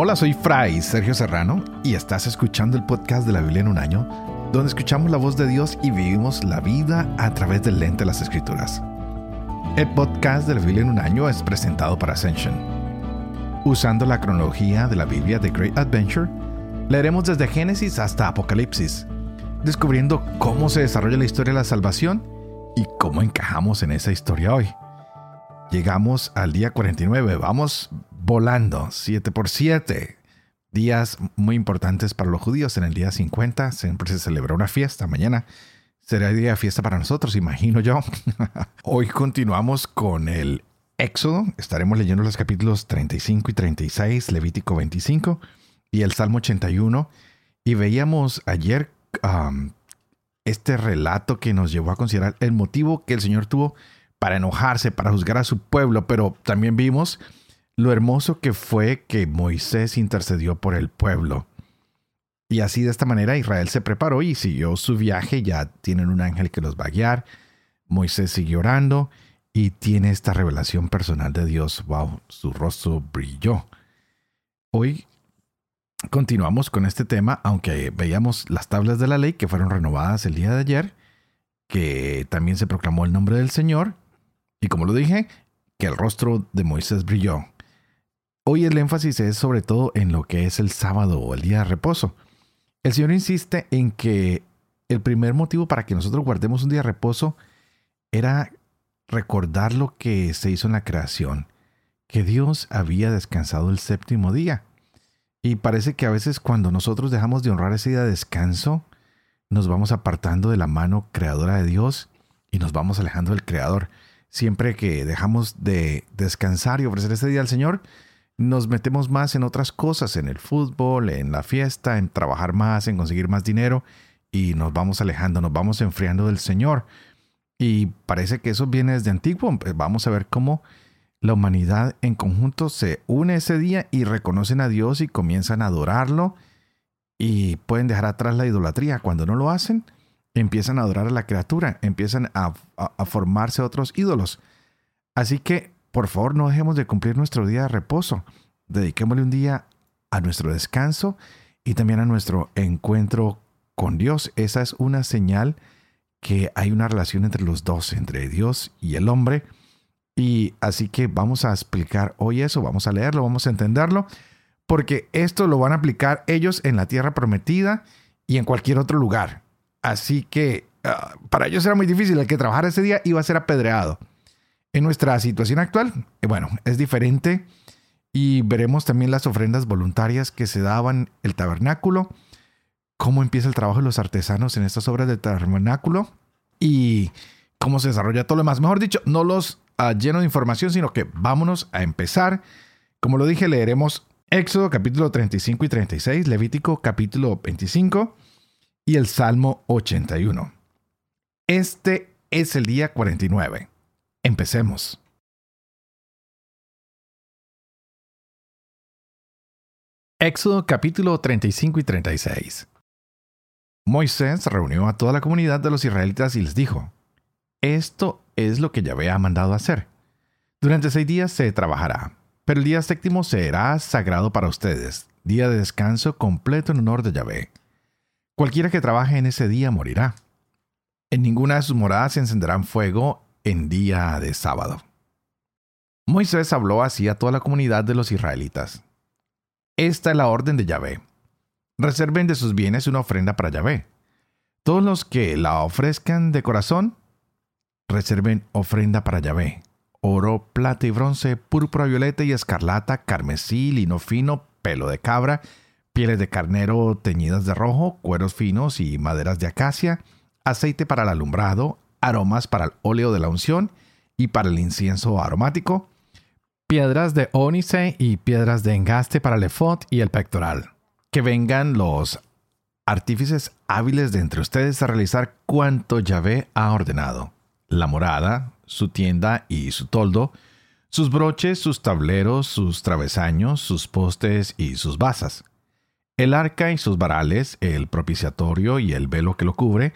Hola, soy Fray Sergio Serrano y estás escuchando el podcast de la Biblia en un año, donde escuchamos la voz de Dios y vivimos la vida a través del lente de las Escrituras. El podcast de la Biblia en un año es presentado para Ascension. Usando la cronología de la Biblia de Great Adventure, leeremos desde Génesis hasta Apocalipsis, descubriendo cómo se desarrolla la historia de la salvación y cómo encajamos en esa historia hoy. Llegamos al día 49, vamos volando, 7 por 7. Días muy importantes para los judíos. En el día 50 siempre se celebra una fiesta. Mañana será día de fiesta para nosotros, imagino yo. Hoy continuamos con el Éxodo. Estaremos leyendo los capítulos 35 y 36, Levítico 25 y el Salmo 81. Y veíamos ayer este relato que nos llevó a considerar el motivo que el Señor tuvo para enojarse, para juzgar a su pueblo, pero también vimos lo hermoso que fue que Moisés intercedió por el pueblo. Y así de esta manera Israel se preparó y siguió su viaje, ya tienen un ángel que los va a guiar, Moisés siguió orando y tiene esta revelación personal de Dios, wow, su rostro brilló. Hoy continuamos con este tema, aunque veíamos las tablas de la ley que fueron renovadas el día de ayer, que también se proclamó el nombre del Señor y como lo dije, que el rostro de Moisés brilló. Hoy el énfasis es sobre todo en lo que es el sábado o el día de reposo. El Señor insiste en que el primer motivo para que nosotros guardemos un día de reposo era recordar lo que se hizo en la creación, que Dios había descansado el séptimo día. Y parece que a veces cuando nosotros dejamos de honrar ese día de descanso, nos vamos apartando de la mano creadora de Dios y nos vamos alejando del Creador siempre que dejamos de descansar y ofrecer ese día al Señor, nos metemos más en otras cosas, en el fútbol, en la fiesta, en trabajar más, en conseguir más dinero y nos vamos alejando, nos vamos enfriando del Señor. Y parece que eso viene desde antiguo. Pues vamos a ver cómo la humanidad en conjunto se une ese día y reconocen a Dios y comienzan a adorarlo y pueden dejar atrás la idolatría. Cuando no lo hacen, empiezan a adorar a la criatura, empiezan a, formarse otros ídolos. Así que, por favor, no dejemos de cumplir nuestro día de reposo. Dediquémosle un día a nuestro descanso y también a nuestro encuentro con Dios. Esa es una señal que hay una relación entre los dos, entre Dios y el hombre. Y así que vamos a explicar hoy eso, vamos a leerlo, vamos a entenderlo, porque esto lo van a aplicar ellos en la tierra prometida y en cualquier otro lugar. Así que ah, para ellos era muy difícil. El que trabajara ese día iba a ser apedreado. En nuestra situación actual, eh, bueno, es diferente y veremos también las ofrendas voluntarias que se daban el tabernáculo, cómo empieza el trabajo de los artesanos en estas obras del tabernáculo y cómo se desarrolla todo lo demás. Mejor dicho, no los ah, lleno de información, sino que vámonos a empezar. Como lo dije, leeremos Éxodo capítulo 35 y 36, Levítico capítulo 25 y el Salmo 81. Este es el día 49. Empecemos. Éxodo capítulo 35 y 36. Moisés reunió a toda la comunidad de los israelitas y les dijo, Esto es lo que Yahvé ha mandado hacer. Durante seis días se trabajará, pero el día séptimo será sagrado para ustedes, día de descanso completo en honor de Yahvé. Cualquiera que trabaje en ese día morirá. En ninguna de sus moradas se encenderán fuego en día de sábado. Moisés habló así a toda la comunidad de los israelitas. Esta es la orden de Yahvé. Reserven de sus bienes una ofrenda para Yahvé. Todos los que la ofrezcan de corazón, reserven ofrenda para Yahvé. Oro, plata y bronce, púrpura, violeta y escarlata, carmesí, lino fino, pelo de cabra, pieles de carnero teñidas de rojo, cueros finos y maderas de acacia, aceite para el alumbrado, aromas para el óleo de la unción y para el incienso aromático, piedras de ónice y piedras de engaste para el efod y el pectoral. Que vengan los artífices hábiles de entre ustedes a realizar cuanto Yahvé ha ordenado. La morada, su tienda y su toldo, sus broches, sus tableros, sus travesaños, sus postes y sus basas el arca y sus varales, el propiciatorio y el velo que lo cubre,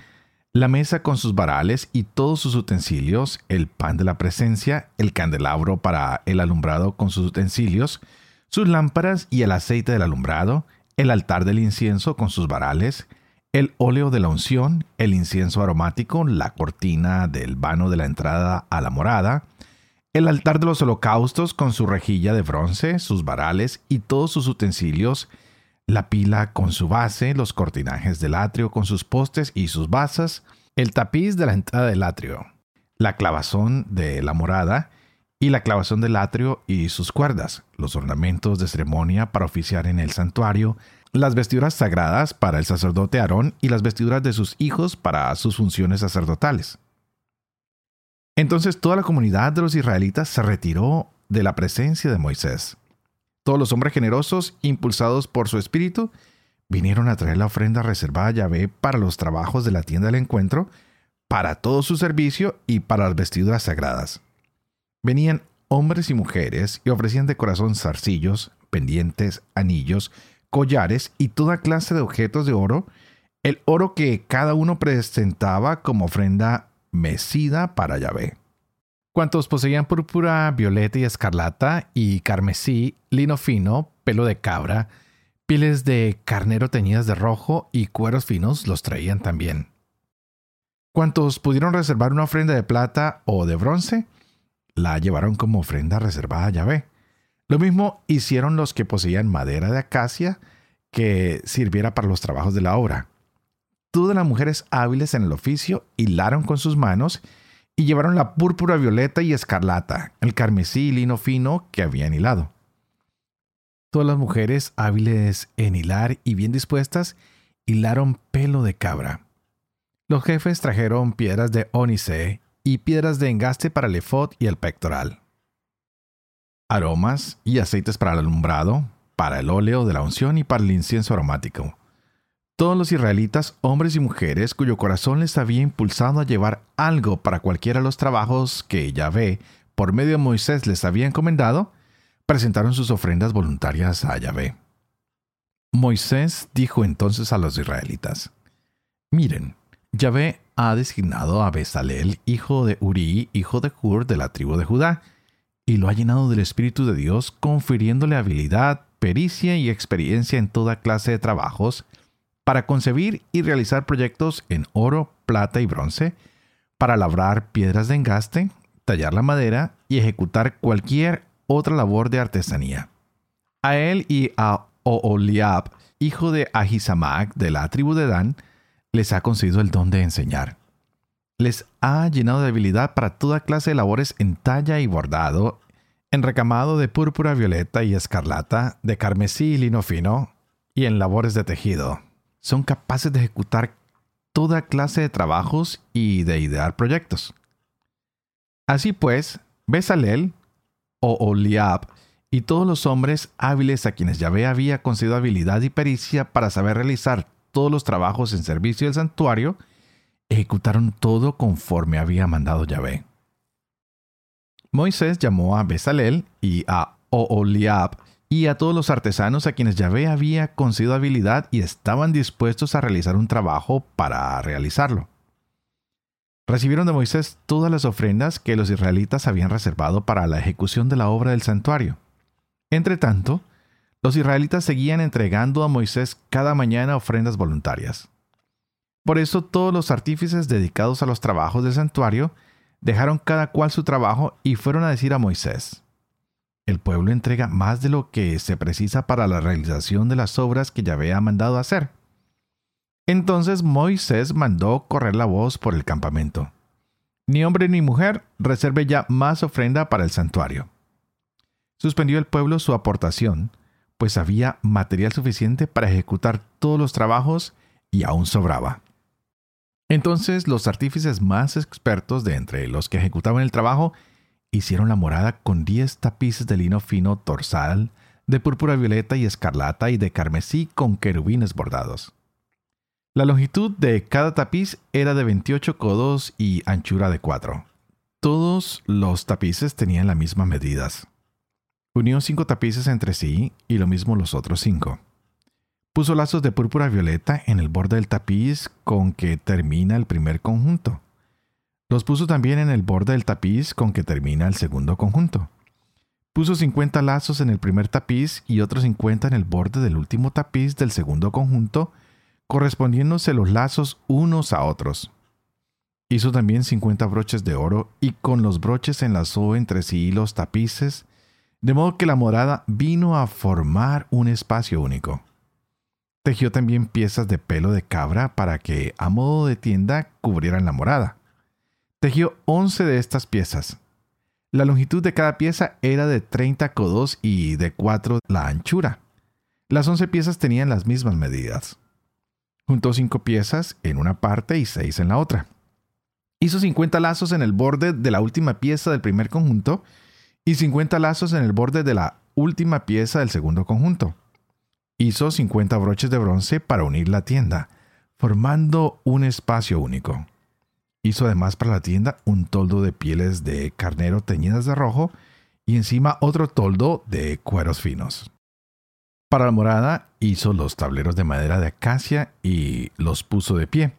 la mesa con sus varales y todos sus utensilios, el pan de la presencia, el candelabro para el alumbrado con sus utensilios, sus lámparas y el aceite del alumbrado, el altar del incienso con sus varales, el óleo de la unción, el incienso aromático, la cortina del vano de la entrada a la morada, el altar de los holocaustos con su rejilla de bronce, sus varales y todos sus utensilios, la pila con su base, los cortinajes del atrio con sus postes y sus basas, el tapiz de la entrada del atrio, la clavazón de la morada y la clavazón del atrio y sus cuerdas, los ornamentos de ceremonia para oficiar en el santuario, las vestiduras sagradas para el sacerdote Aarón y las vestiduras de sus hijos para sus funciones sacerdotales. Entonces toda la comunidad de los israelitas se retiró de la presencia de Moisés. Todos los hombres generosos, impulsados por su espíritu, vinieron a traer la ofrenda reservada a Yahvé para los trabajos de la tienda del encuentro, para todo su servicio y para las vestiduras sagradas. Venían hombres y mujeres y ofrecían de corazón zarcillos, pendientes, anillos, collares y toda clase de objetos de oro, el oro que cada uno presentaba como ofrenda mecida para Yahvé. Cuantos poseían púrpura, violeta y escarlata, y carmesí, lino fino, pelo de cabra, pieles de carnero teñidas de rojo y cueros finos los traían también. Cuantos pudieron reservar una ofrenda de plata o de bronce, la llevaron como ofrenda reservada a Yahvé. Lo mismo hicieron los que poseían madera de acacia que sirviera para los trabajos de la obra. Todas las mujeres hábiles en el oficio hilaron con sus manos y llevaron la púrpura violeta y escarlata, el carmesí y lino fino que habían hilado. Todas las mujeres hábiles en hilar y bien dispuestas hilaron pelo de cabra. Los jefes trajeron piedras de ónice y piedras de engaste para el efod y el pectoral. Aromas y aceites para el alumbrado, para el óleo de la unción y para el incienso aromático todos los israelitas, hombres y mujeres cuyo corazón les había impulsado a llevar algo para cualquiera de los trabajos que Yahvé, por medio de Moisés, les había encomendado, presentaron sus ofrendas voluntarias a Yahvé. Moisés dijo entonces a los israelitas, Miren, Yahvé ha designado a Bezalel, hijo de Uri, hijo de Hur, de la tribu de Judá, y lo ha llenado del Espíritu de Dios, confiriéndole habilidad, pericia y experiencia en toda clase de trabajos, para concebir y realizar proyectos en oro, plata y bronce, para labrar piedras de engaste, tallar la madera y ejecutar cualquier otra labor de artesanía. A él y a Oholiab, hijo de Ahisamac de la tribu de Dan, les ha concedido el don de enseñar. Les ha llenado de habilidad para toda clase de labores en talla y bordado, en recamado de púrpura, violeta y escarlata, de carmesí y lino fino, y en labores de tejido son capaces de ejecutar toda clase de trabajos y de idear proyectos. Así pues, Besalel o Oliab y todos los hombres hábiles a quienes Yahvé había concedido habilidad y pericia para saber realizar todos los trabajos en servicio del santuario, ejecutaron todo conforme había mandado Yahvé. Moisés llamó a Besalel y a Oholiab y a todos los artesanos a quienes Yahvé había concedido habilidad y estaban dispuestos a realizar un trabajo para realizarlo. Recibieron de Moisés todas las ofrendas que los israelitas habían reservado para la ejecución de la obra del santuario. Entre tanto, los israelitas seguían entregando a Moisés cada mañana ofrendas voluntarias. Por eso todos los artífices dedicados a los trabajos del santuario dejaron cada cual su trabajo y fueron a decir a Moisés, el pueblo entrega más de lo que se precisa para la realización de las obras que Yahvé ha mandado hacer. Entonces Moisés mandó correr la voz por el campamento. Ni hombre ni mujer reserve ya más ofrenda para el santuario. Suspendió el pueblo su aportación, pues había material suficiente para ejecutar todos los trabajos y aún sobraba. Entonces los artífices más expertos de entre los que ejecutaban el trabajo hicieron la morada con diez tapices de lino fino torsal, de púrpura violeta y escarlata y de carmesí con querubines bordados. La longitud de cada tapiz era de 28 codos y anchura de 4. Todos los tapices tenían las mismas medidas. Unió cinco tapices entre sí y lo mismo los otros cinco. Puso lazos de púrpura violeta en el borde del tapiz con que termina el primer conjunto los puso también en el borde del tapiz con que termina el segundo conjunto. Puso 50 lazos en el primer tapiz y otros 50 en el borde del último tapiz del segundo conjunto, correspondiéndose los lazos unos a otros. Hizo también 50 broches de oro y con los broches enlazó entre sí los tapices, de modo que la morada vino a formar un espacio único. Tejió también piezas de pelo de cabra para que, a modo de tienda, cubrieran la morada. Tejió 11 de estas piezas, la longitud de cada pieza era de 30 codos y de 4 la anchura. Las 11 piezas tenían las mismas medidas. Juntó 5 piezas en una parte y 6 en la otra. Hizo 50 lazos en el borde de la última pieza del primer conjunto y 50 lazos en el borde de la última pieza del segundo conjunto. Hizo 50 broches de bronce para unir la tienda, formando un espacio único. Hizo además para la tienda un toldo de pieles de carnero teñidas de rojo y encima otro toldo de cueros finos. Para la morada hizo los tableros de madera de acacia y los puso de pie.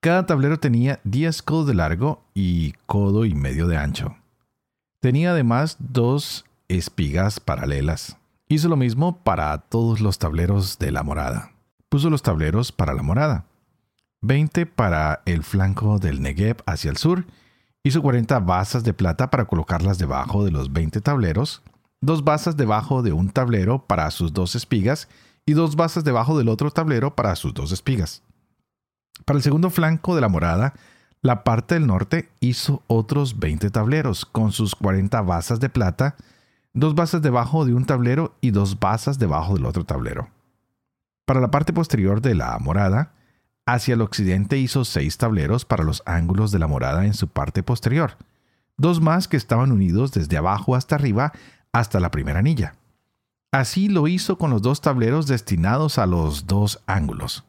Cada tablero tenía 10 codos de largo y codo y medio de ancho. Tenía además dos espigas paralelas. Hizo lo mismo para todos los tableros de la morada. Puso los tableros para la morada 20 para el flanco del Negev hacia el sur, hizo 40 basas de plata para colocarlas debajo de los 20 tableros, dos basas debajo de un tablero para sus dos espigas y dos basas debajo del otro tablero para sus dos espigas. Para el segundo flanco de la morada, la parte del norte hizo otros 20 tableros con sus 40 basas de plata, dos basas debajo de un tablero y dos basas debajo del otro tablero. Para la parte posterior de la morada, Hacia el occidente hizo seis tableros para los ángulos de la morada en su parte posterior, dos más que estaban unidos desde abajo hasta arriba hasta la primera anilla. Así lo hizo con los dos tableros destinados a los dos ángulos.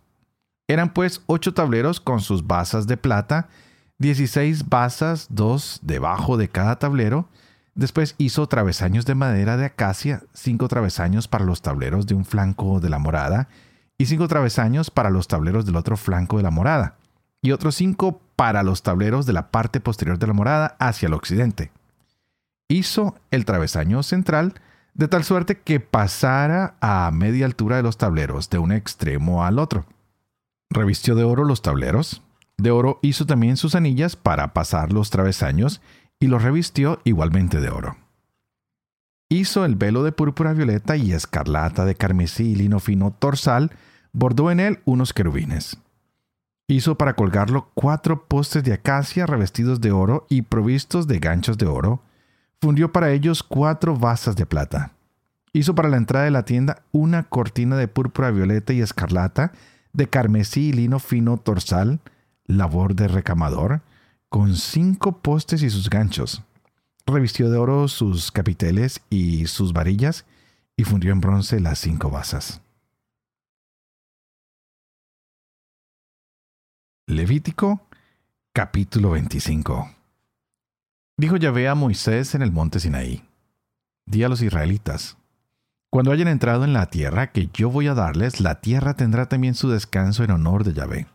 Eran pues ocho tableros con sus basas de plata, dieciséis basas, dos debajo de cada tablero. Después hizo travesaños de madera de acacia, cinco travesaños para los tableros de un flanco de la morada y cinco travesaños para los tableros del otro flanco de la morada, y otros cinco para los tableros de la parte posterior de la morada hacia el occidente. Hizo el travesaño central de tal suerte que pasara a media altura de los tableros, de un extremo al otro. Revistió de oro los tableros. De oro hizo también sus anillas para pasar los travesaños y los revistió igualmente de oro. Hizo el velo de púrpura violeta y escarlata de carmesí y lino fino torsal, bordó en él unos querubines. Hizo para colgarlo cuatro postes de acacia revestidos de oro y provistos de ganchos de oro. Fundió para ellos cuatro basas de plata. Hizo para la entrada de la tienda una cortina de púrpura violeta y escarlata, de carmesí y lino fino torsal, labor de recamador, con cinco postes y sus ganchos revistió de oro sus capiteles y sus varillas y fundió en bronce las cinco basas. Levítico capítulo 25 Dijo Yahvé a Moisés en el monte Sinaí, Di a los israelitas, cuando hayan entrado en la tierra que yo voy a darles, la tierra tendrá también su descanso en honor de Yahvé.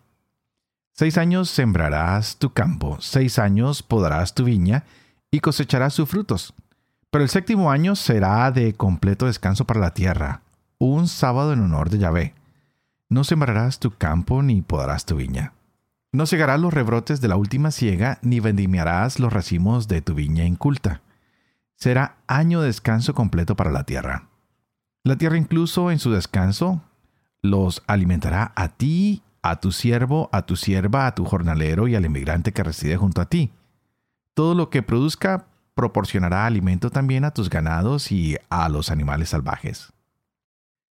Seis años sembrarás tu campo, seis años podarás tu viña, y cosechará sus frutos. Pero el séptimo año será de completo descanso para la tierra, un sábado en honor de Yahvé. No sembrarás tu campo ni podarás tu viña. No cegarás los rebrotes de la última siega, ni vendimiarás los racimos de tu viña inculta. Será año de descanso completo para la tierra. La tierra incluso en su descanso los alimentará a ti, a tu siervo, a tu sierva, a tu jornalero y al inmigrante que reside junto a ti todo lo que produzca proporcionará alimento también a tus ganados y a los animales salvajes.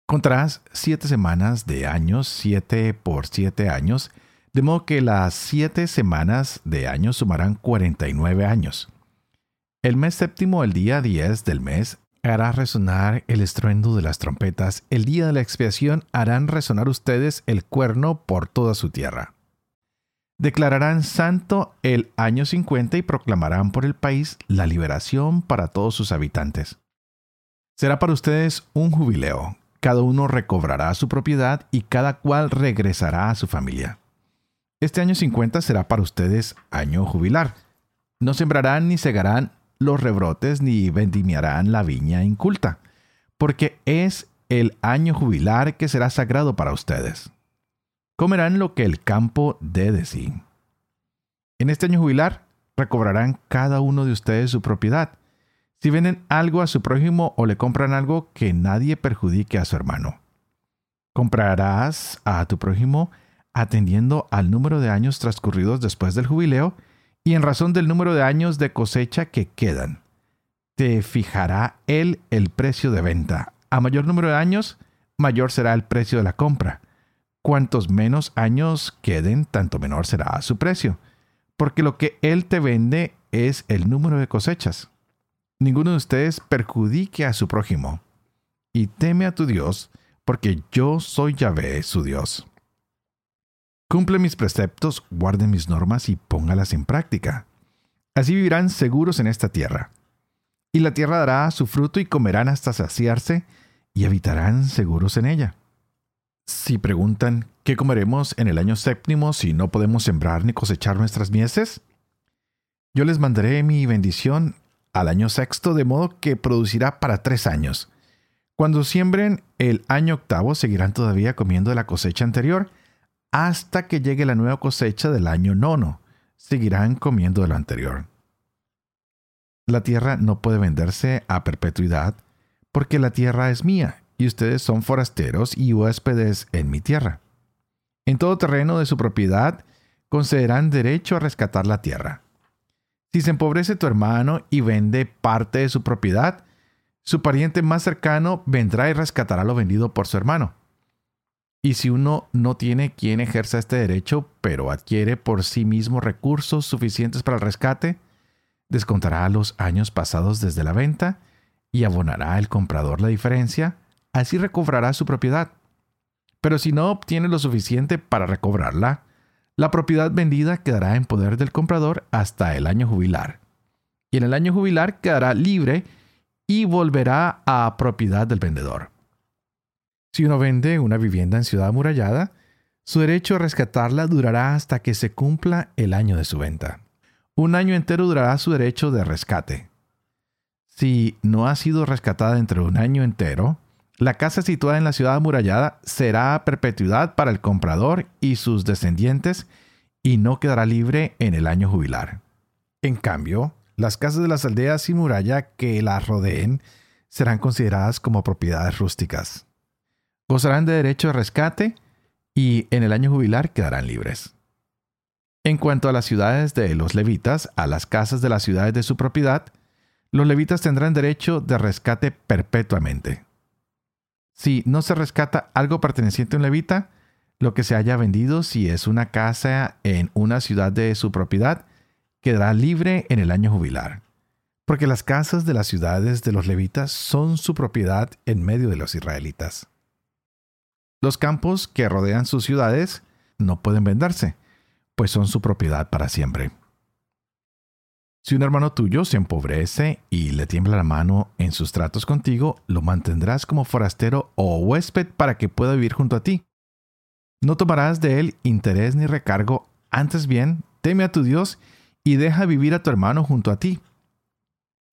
Contarás siete semanas de años, siete por siete años, de modo que las siete semanas de años sumarán cuarenta y nueve años. El mes séptimo, el día diez del mes, hará resonar el estruendo de las trompetas. El día de la expiación harán resonar ustedes el cuerno por toda su tierra declararán santo el año 50 y proclamarán por el país la liberación para todos sus habitantes. Será para ustedes un jubileo. Cada uno recobrará su propiedad y cada cual regresará a su familia. Este año 50 será para ustedes año jubilar. No sembrarán ni segarán los rebrotes ni vendimiarán la viña inculta, porque es el año jubilar que será sagrado para ustedes. Comerán lo que el campo dé de sí. En este año jubilar recobrarán cada uno de ustedes su propiedad. Si venden algo a su prójimo o le compran algo, que nadie perjudique a su hermano. Comprarás a tu prójimo atendiendo al número de años transcurridos después del jubileo y en razón del número de años de cosecha que quedan. Te fijará él el precio de venta. A mayor número de años, mayor será el precio de la compra. Cuantos menos años queden, tanto menor será su precio, porque lo que él te vende es el número de cosechas. Ninguno de ustedes perjudique a su prójimo. Y teme a tu Dios, porque yo soy Yahvé, su Dios. Cumple mis preceptos, guarde mis normas y póngalas en práctica. Así vivirán seguros en esta tierra. Y la tierra dará su fruto y comerán hasta saciarse y habitarán seguros en ella. Si preguntan, ¿qué comeremos en el año séptimo si no podemos sembrar ni cosechar nuestras mieses? Yo les mandaré mi bendición al año sexto, de modo que producirá para tres años. Cuando siembren el año octavo, seguirán todavía comiendo de la cosecha anterior, hasta que llegue la nueva cosecha del año nono. Seguirán comiendo de lo anterior. La tierra no puede venderse a perpetuidad, porque la tierra es mía, y ustedes son forasteros y huéspedes en mi tierra. En todo terreno de su propiedad concederán derecho a rescatar la tierra. Si se empobrece tu hermano y vende parte de su propiedad, su pariente más cercano vendrá y rescatará lo vendido por su hermano. Y si uno no tiene quien ejerza este derecho, pero adquiere por sí mismo recursos suficientes para el rescate, descontará los años pasados desde la venta y abonará el comprador la diferencia, así recobrará su propiedad. Pero si no obtiene lo suficiente para recobrarla, la propiedad vendida quedará en poder del comprador hasta el año jubilar. Y en el año jubilar quedará libre y volverá a propiedad del vendedor. Si uno vende una vivienda en ciudad amurallada, su derecho a rescatarla durará hasta que se cumpla el año de su venta. Un año entero durará su derecho de rescate. Si no ha sido rescatada entre un año entero, la casa situada en la ciudad amurallada será a perpetuidad para el comprador y sus descendientes y no quedará libre en el año jubilar. En cambio, las casas de las aldeas y muralla que las rodeen serán consideradas como propiedades rústicas gozarán de derecho de rescate y en el año jubilar quedarán libres. En cuanto a las ciudades de los levitas, a las casas de las ciudades de su propiedad, los levitas tendrán derecho de rescate perpetuamente. Si no se rescata algo perteneciente a un levita, lo que se haya vendido si es una casa en una ciudad de su propiedad, quedará libre en el año jubilar, porque las casas de las ciudades de los levitas son su propiedad en medio de los israelitas. Los campos que rodean sus ciudades no pueden venderse, pues son su propiedad para siempre. Si un hermano tuyo se empobrece y le tiembla la mano en sus tratos contigo, lo mantendrás como forastero o huésped para que pueda vivir junto a ti. No tomarás de él interés ni recargo, antes bien, teme a tu Dios y deja vivir a tu hermano junto a ti.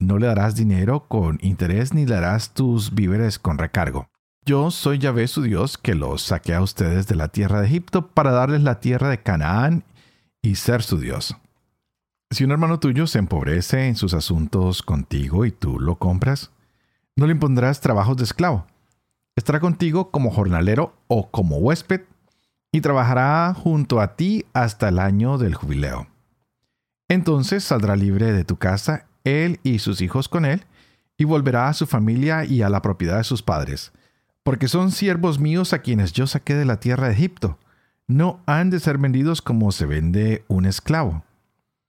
No le darás dinero con interés ni le darás tus víveres con recargo. Yo soy Yahvé su Dios que los saqué a ustedes de la tierra de Egipto para darles la tierra de Canaán y ser su Dios. Si un hermano tuyo se empobrece en sus asuntos contigo y tú lo compras, no le impondrás trabajos de esclavo. Estará contigo como jornalero o como huésped y trabajará junto a ti hasta el año del jubileo. Entonces saldrá libre de tu casa, él y sus hijos con él, y volverá a su familia y a la propiedad de sus padres porque son siervos míos a quienes yo saqué de la tierra de Egipto. No han de ser vendidos como se vende un esclavo.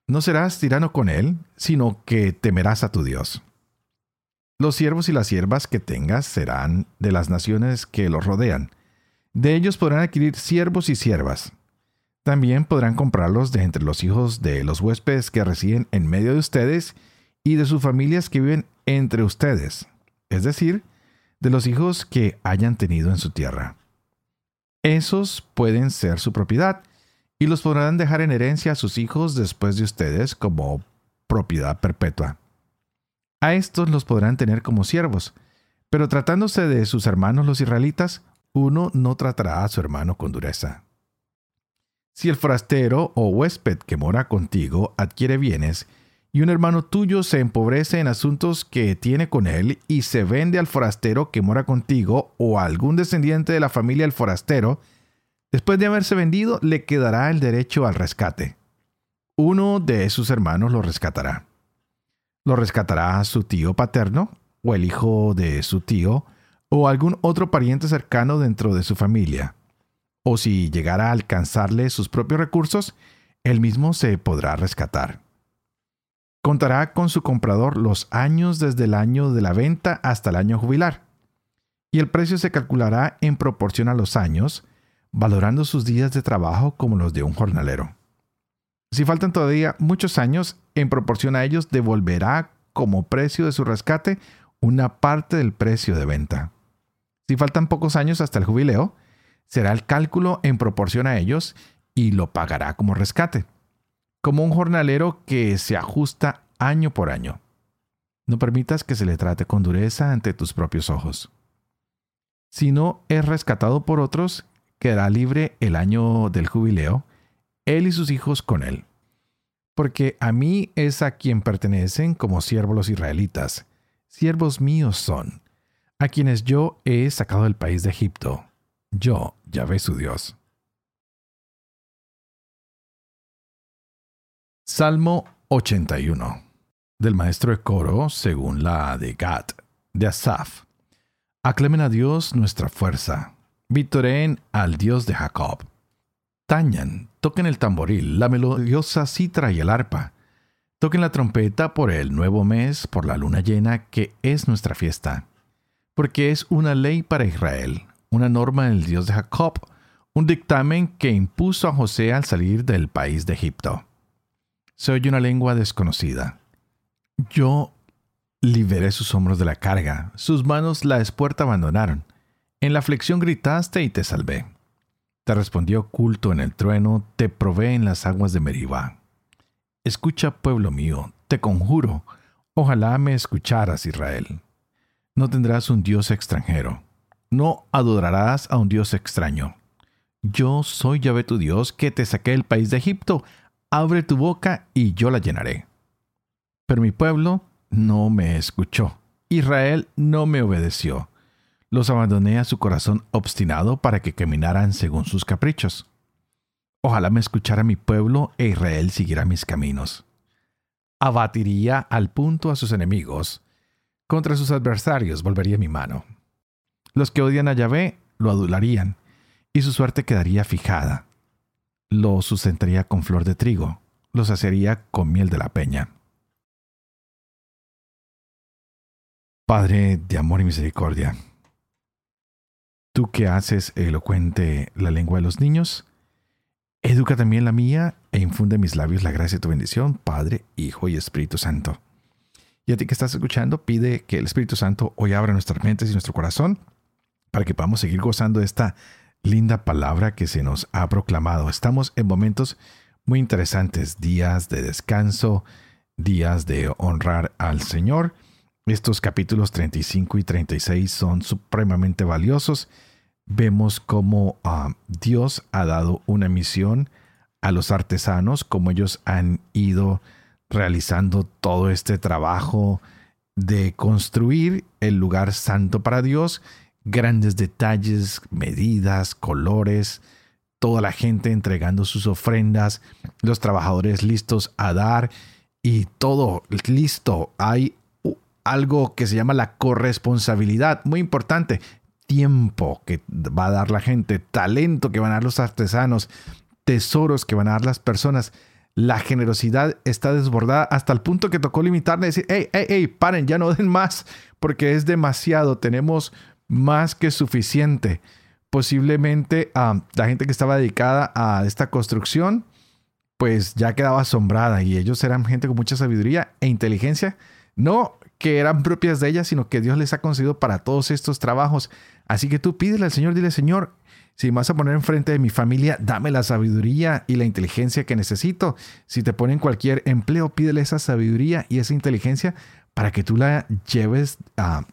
No serás tirano con él, sino que temerás a tu Dios. Los siervos y las siervas que tengas serán de las naciones que los rodean. De ellos podrán adquirir siervos y siervas. También podrán comprarlos de entre los hijos de los huéspedes que residen en medio de ustedes y de sus familias que viven entre ustedes, es decir, de los hijos que hayan tenido en su tierra. Esos pueden ser su propiedad y los podrán dejar en herencia a sus hijos después de ustedes como propiedad perpetua. A estos los podrán tener como siervos, pero tratándose de sus hermanos los israelitas, uno no tratará a su hermano con dureza. Si el forastero o huésped que mora contigo adquiere bienes, y un hermano tuyo se empobrece en asuntos que tiene con él y se vende al forastero que mora contigo o a algún descendiente de la familia del forastero, después de haberse vendido le quedará el derecho al rescate. Uno de sus hermanos lo rescatará. Lo rescatará su tío paterno o el hijo de su tío o algún otro pariente cercano dentro de su familia. O si llegara a alcanzarle sus propios recursos, él mismo se podrá rescatar. Contará con su comprador los años desde el año de la venta hasta el año jubilar. Y el precio se calculará en proporción a los años, valorando sus días de trabajo como los de un jornalero. Si faltan todavía muchos años, en proporción a ellos devolverá como precio de su rescate una parte del precio de venta. Si faltan pocos años hasta el jubileo, será el cálculo en proporción a ellos y lo pagará como rescate como un jornalero que se ajusta año por año. No permitas que se le trate con dureza ante tus propios ojos. Si no es rescatado por otros, quedará libre el año del jubileo, él y sus hijos con él. Porque a mí es a quien pertenecen como siervos los israelitas, siervos míos son, a quienes yo he sacado del país de Egipto. Yo, Yahvé su Dios. Salmo 81 del maestro de coro según la de Gad, de Asaf. Aclamen a Dios nuestra fuerza. Victoreen al Dios de Jacob. Tañan, toquen el tamboril, la melodiosa citra y el arpa. Toquen la trompeta por el nuevo mes, por la luna llena, que es nuestra fiesta. Porque es una ley para Israel, una norma del Dios de Jacob, un dictamen que impuso a José al salir del país de Egipto se oye una lengua desconocida. Yo liberé sus hombros de la carga, sus manos la espuerta abandonaron. En la aflicción gritaste y te salvé. Te respondió culto en el trueno, te probé en las aguas de Meribá. Escucha, pueblo mío, te conjuro, ojalá me escucharas, Israel. No tendrás un Dios extranjero, no adorarás a un Dios extraño. Yo soy Yahvé tu Dios que te saqué del país de Egipto, abre tu boca y yo la llenaré. Pero mi pueblo no me escuchó. Israel no me obedeció. Los abandoné a su corazón obstinado para que caminaran según sus caprichos. Ojalá me escuchara mi pueblo e Israel siguiera mis caminos. Abatiría al punto a sus enemigos. Contra sus adversarios volvería mi mano. Los que odian a Yahvé lo adularían, y su suerte quedaría fijada lo sustentaría con flor de trigo, lo saciaría con miel de la peña. Padre de amor y misericordia, tú que haces elocuente la lengua de los niños, educa también la mía e infunde en mis labios la gracia de tu bendición, Padre, Hijo y Espíritu Santo. Y a ti que estás escuchando, pide que el Espíritu Santo hoy abra nuestras mentes y nuestro corazón para que podamos seguir gozando de esta linda palabra que se nos ha proclamado. Estamos en momentos muy interesantes, días de descanso, días de honrar al Señor. Estos capítulos 35 y 36 son supremamente valiosos. Vemos cómo ah, Dios ha dado una misión a los artesanos, cómo ellos han ido realizando todo este trabajo de construir el lugar santo para Dios grandes detalles, medidas, colores, toda la gente entregando sus ofrendas, los trabajadores listos a dar y todo listo. Hay algo que se llama la corresponsabilidad, muy importante. Tiempo que va a dar la gente, talento que van a dar los artesanos, tesoros que van a dar las personas. La generosidad está desbordada hasta el punto que tocó limitarle decir, hey, hey, hey, paren, ya no den más, porque es demasiado. Tenemos más que suficiente. Posiblemente a la gente que estaba dedicada a esta construcción, pues ya quedaba asombrada y ellos eran gente con mucha sabiduría e inteligencia, no que eran propias de ellas, sino que Dios les ha concedido para todos estos trabajos. Así que tú pídele al Señor, dile, Señor, si me vas a poner enfrente de mi familia, dame la sabiduría y la inteligencia que necesito. Si te ponen cualquier empleo, pídele esa sabiduría y esa inteligencia para que tú la lleves a,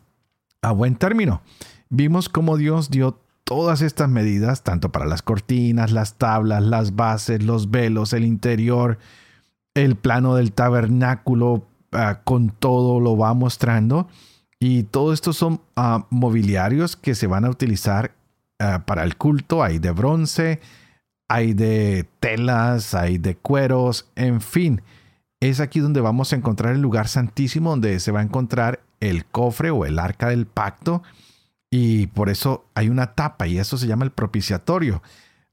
a buen término. Vimos cómo Dios dio todas estas medidas, tanto para las cortinas, las tablas, las bases, los velos, el interior, el plano del tabernáculo, ah, con todo lo va mostrando. Y todo esto son ah, mobiliarios que se van a utilizar ah, para el culto. Hay de bronce, hay de telas, hay de cueros, en fin. Es aquí donde vamos a encontrar el lugar santísimo, donde se va a encontrar el cofre o el arca del pacto y por eso hay una tapa y eso se llama el propiciatorio.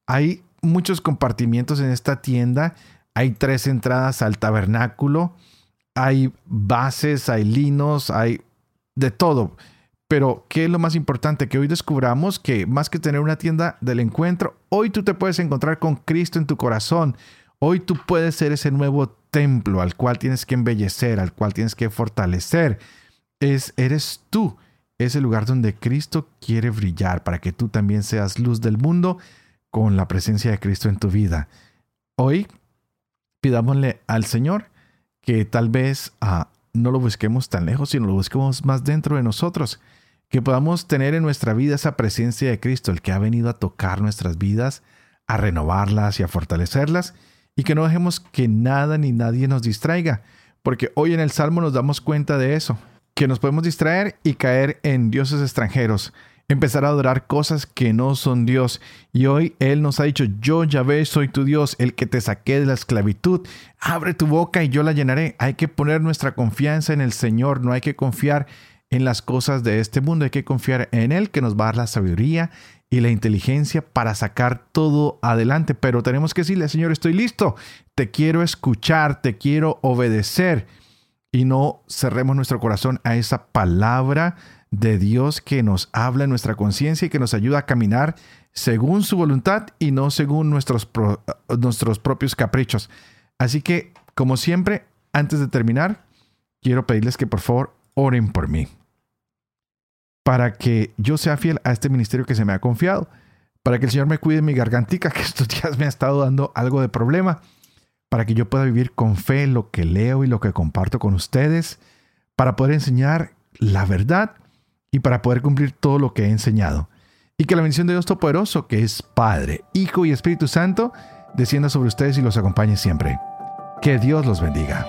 Hay muchos compartimientos en esta tienda. Hay tres entradas al tabernáculo. Hay bases, hay linos, hay de todo. Pero, ¿qué es lo más importante? Que hoy descubramos que más que tener una tienda del encuentro, hoy tú te puedes encontrar con Cristo en tu corazón. Hoy tú puedes ser ese nuevo templo al cual tienes que embellecer, al cual tienes que fortalecer. Es, eres tú es el lugar donde Cristo quiere brillar para que tú también seas luz del mundo con la presencia de Cristo en tu vida. Hoy pidámosle al Señor que tal vez ah, no lo busquemos tan lejos, sino lo busquemos más dentro de nosotros, que podamos tener en nuestra vida esa presencia de Cristo, el que ha venido a tocar nuestras vidas, a renovarlas y a fortalecerlas, y que no dejemos que nada ni nadie nos distraiga, porque hoy en el Salmo nos damos cuenta de eso que nos podemos distraer y caer en dioses extranjeros, empezar a adorar cosas que no son Dios. Y hoy Él nos ha dicho, yo Yahvé soy tu Dios, el que te saqué de la esclavitud. Abre tu boca y yo la llenaré. Hay que poner nuestra confianza en el Señor, no hay que confiar en las cosas de este mundo, hay que confiar en Él que nos va a dar la sabiduría y la inteligencia para sacar todo adelante. Pero tenemos que decirle, Señor, estoy listo, te quiero escuchar, te quiero obedecer y no cerremos nuestro corazón a esa palabra de Dios que nos habla en nuestra conciencia y que nos ayuda a caminar según su voluntad y no según nuestros, nuestros propios caprichos. Así que, como siempre, antes de terminar, quiero pedirles que por favor oren por mí. Para que yo sea fiel a este ministerio que se me ha confiado. Para que el Señor me cuide mi gargantica, que estos días me ha estado dando algo de problema para que yo pueda vivir con fe lo que leo y lo que comparto con ustedes, para poder enseñar la verdad y para poder cumplir todo lo que he enseñado. Y que la bendición de Dios Todopoderoso, que es Padre, Hijo y Espíritu Santo, descienda sobre ustedes y los acompañe siempre. Que Dios los bendiga.